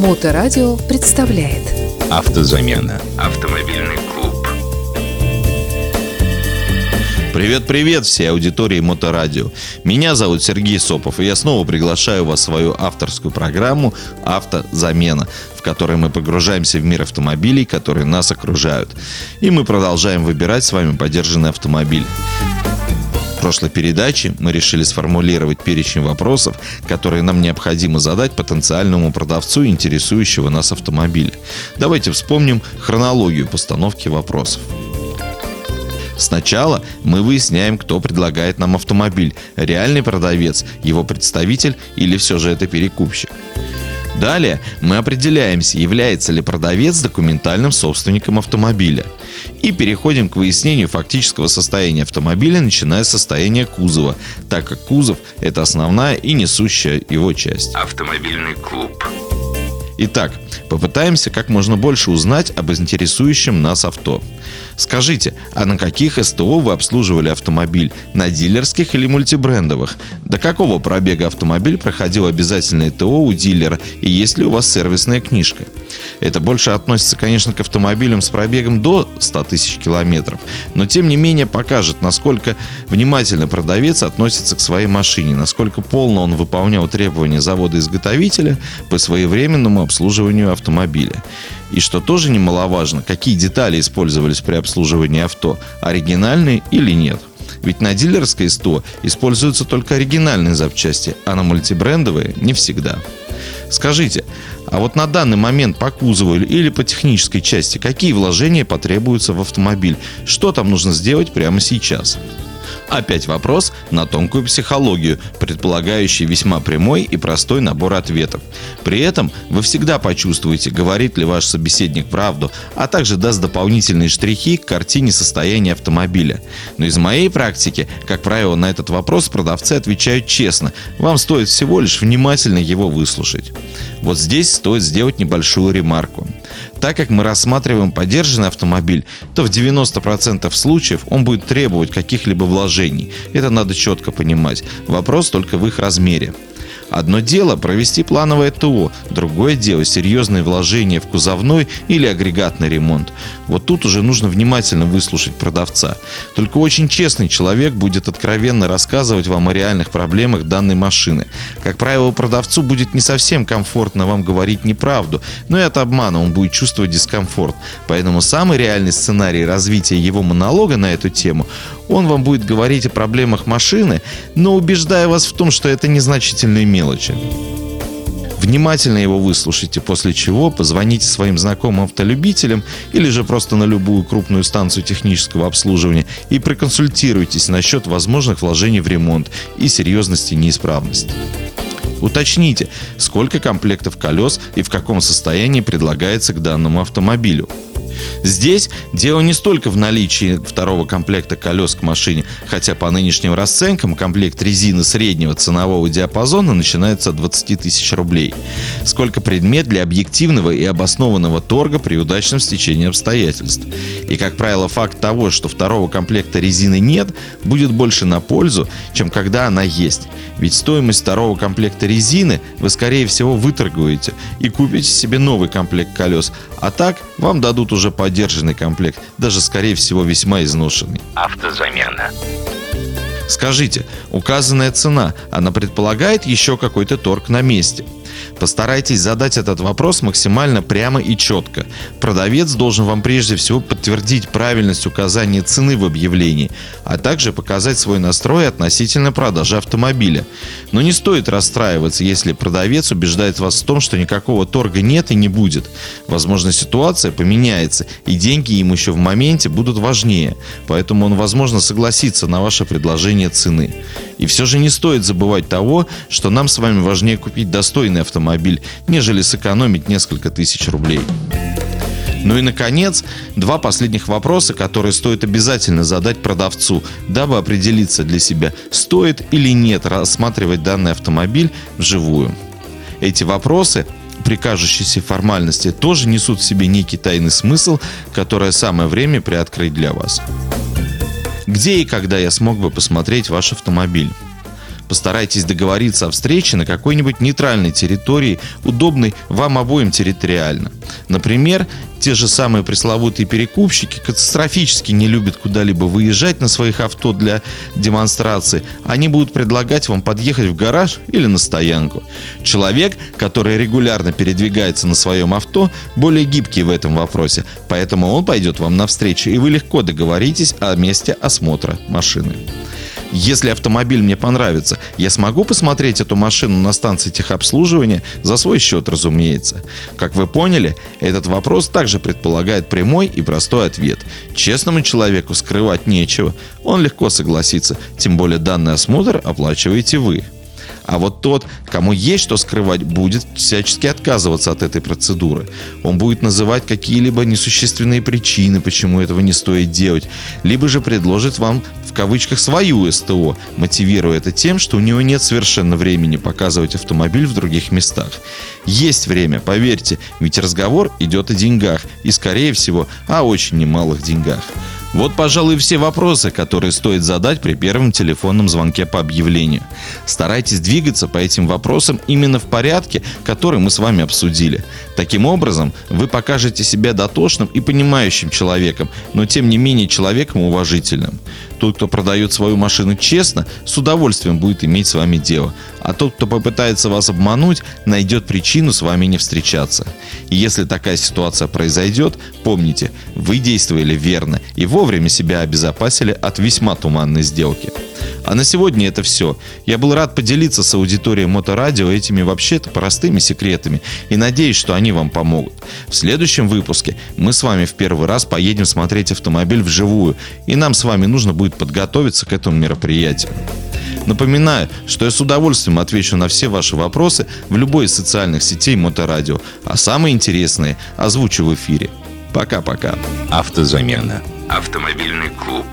Моторадио представляет Автозамена. Автомобильный клуб. Привет-привет всей аудитории Моторадио. Меня зовут Сергей Сопов, и я снова приглашаю вас в свою авторскую программу «Автозамена», в которой мы погружаемся в мир автомобилей, которые нас окружают. И мы продолжаем выбирать с вами поддержанный автомобиль. Прошлой передаче мы решили сформулировать перечень вопросов, которые нам необходимо задать потенциальному продавцу интересующего нас автомобиля. Давайте вспомним хронологию постановки вопросов. Сначала мы выясняем, кто предлагает нам автомобиль. Реальный продавец, его представитель или все же это перекупщик. Далее мы определяемся, является ли продавец документальным собственником автомобиля. И переходим к выяснению фактического состояния автомобиля, начиная с состояния кузова, так как кузов – это основная и несущая его часть. Автомобильный клуб. Итак, попытаемся как можно больше узнать об интересующем нас авто. Скажите, а на каких СТО вы обслуживали автомобиль? На дилерских или мультибрендовых? До какого пробега автомобиль проходил обязательное ТО у дилера и есть ли у вас сервисная книжка? Это больше относится, конечно, к автомобилям с пробегом до 100 тысяч километров, но тем не менее покажет, насколько внимательно продавец относится к своей машине, насколько полно он выполнял требования завода-изготовителя по своевременному обслуживанию автомобиля. И что тоже немаловажно, какие детали использовались при обслуживании авто, оригинальные или нет. Ведь на дилерской СТО используются только оригинальные запчасти, а на мультибрендовые не всегда. Скажите, а вот на данный момент по кузову или по технической части какие вложения потребуются в автомобиль? Что там нужно сделать прямо сейчас? Опять вопрос на тонкую психологию, предполагающий весьма прямой и простой набор ответов. При этом вы всегда почувствуете, говорит ли ваш собеседник правду, а также даст дополнительные штрихи к картине состояния автомобиля. Но из моей практики, как правило, на этот вопрос продавцы отвечают честно. Вам стоит всего лишь внимательно его выслушать. Вот здесь стоит сделать небольшую ремарку. Так как мы рассматриваем поддержанный автомобиль, то в 90% случаев он будет требовать каких-либо вложений. Это надо четко понимать. Вопрос только в их размере. Одно дело провести плановое ТО, другое дело серьезные вложения в кузовной или агрегатный ремонт. Вот тут уже нужно внимательно выслушать продавца. Только очень честный человек будет откровенно рассказывать вам о реальных проблемах данной машины. Как правило, продавцу будет не совсем комфортно вам говорить неправду, но и от обмана он будет чувствовать дискомфорт. Поэтому самый реальный сценарий развития его монолога на эту тему он вам будет говорить о проблемах машины, но убеждая вас в том, что это незначительные мелочи. Внимательно его выслушайте, после чего позвоните своим знакомым автолюбителям или же просто на любую крупную станцию технического обслуживания и проконсультируйтесь насчет возможных вложений в ремонт и серьезности неисправности. Уточните, сколько комплектов колес и в каком состоянии предлагается к данному автомобилю – Здесь дело не столько в наличии второго комплекта колес к машине, хотя по нынешним расценкам комплект резины среднего ценового диапазона начинается от 20 тысяч рублей, сколько предмет для объективного и обоснованного торга при удачном стечении обстоятельств. И, как правило, факт того, что второго комплекта резины нет, будет больше на пользу, чем когда она есть. Ведь стоимость второго комплекта резины вы, скорее всего, выторгуете и купите себе новый комплект колес, а так вам дадут уже поддержанный комплект, даже скорее всего весьма изношенный. Автозамена. Скажите, указанная цена, она предполагает еще какой-то торг на месте – Постарайтесь задать этот вопрос максимально прямо и четко. Продавец должен вам прежде всего подтвердить правильность указания цены в объявлении, а также показать свой настрой относительно продажи автомобиля. Но не стоит расстраиваться, если продавец убеждает вас в том, что никакого торга нет и не будет. Возможно, ситуация поменяется, и деньги ему еще в моменте будут важнее, поэтому он, возможно, согласится на ваше предложение цены. И все же не стоит забывать того, что нам с вами важнее купить достойный автомобиль, нежели сэкономить несколько тысяч рублей. Ну и, наконец, два последних вопроса, которые стоит обязательно задать продавцу, дабы определиться для себя, стоит или нет рассматривать данный автомобиль вживую. Эти вопросы при кажущейся формальности тоже несут в себе некий тайный смысл, который самое время приоткрыть для вас. Где и когда я смог бы посмотреть ваш автомобиль? Постарайтесь договориться о встрече на какой-нибудь нейтральной территории, удобной вам обоим территориально. Например, те же самые пресловутые перекупщики катастрофически не любят куда-либо выезжать на своих авто для демонстрации. Они будут предлагать вам подъехать в гараж или на стоянку. Человек, который регулярно передвигается на своем авто, более гибкий в этом вопросе, поэтому он пойдет вам навстречу, и вы легко договоритесь о месте осмотра машины. Если автомобиль мне понравится, я смогу посмотреть эту машину на станции техобслуживания за свой счет, разумеется. Как вы поняли, этот вопрос также предполагает прямой и простой ответ. Честному человеку скрывать нечего. Он легко согласится, тем более данный осмотр оплачиваете вы. А вот тот, кому есть что скрывать, будет всячески отказываться от этой процедуры. Он будет называть какие-либо несущественные причины, почему этого не стоит делать, либо же предложит вам в кавычках свою СТО, мотивируя это тем, что у него нет совершенно времени показывать автомобиль в других местах. Есть время, поверьте, ведь разговор идет о деньгах и, скорее всего, о очень немалых деньгах. Вот, пожалуй, все вопросы, которые стоит задать при первом телефонном звонке по объявлению. Старайтесь двигаться по этим вопросам именно в порядке, который мы с вами обсудили. Таким образом, вы покажете себя дотошным и понимающим человеком, но тем не менее человеком уважительным. Тот, кто продает свою машину честно, с удовольствием будет иметь с вами дело. А тот, кто попытается вас обмануть, найдет причину с вами не встречаться. И если такая ситуация произойдет, помните, вы действовали верно и вовремя себя обезопасили от весьма туманной сделки. А на сегодня это все. Я был рад поделиться с аудиторией Моторадио этими вообще-то простыми секретами и надеюсь, что они вам помогут. В следующем выпуске мы с вами в первый раз поедем смотреть автомобиль вживую, и нам с вами нужно будет подготовиться к этому мероприятию. Напоминаю, что я с удовольствием отвечу на все ваши вопросы в любой из социальных сетей Моторадио, а самые интересные озвучу в эфире. Пока-пока. Автозамена. Автомобильный клуб.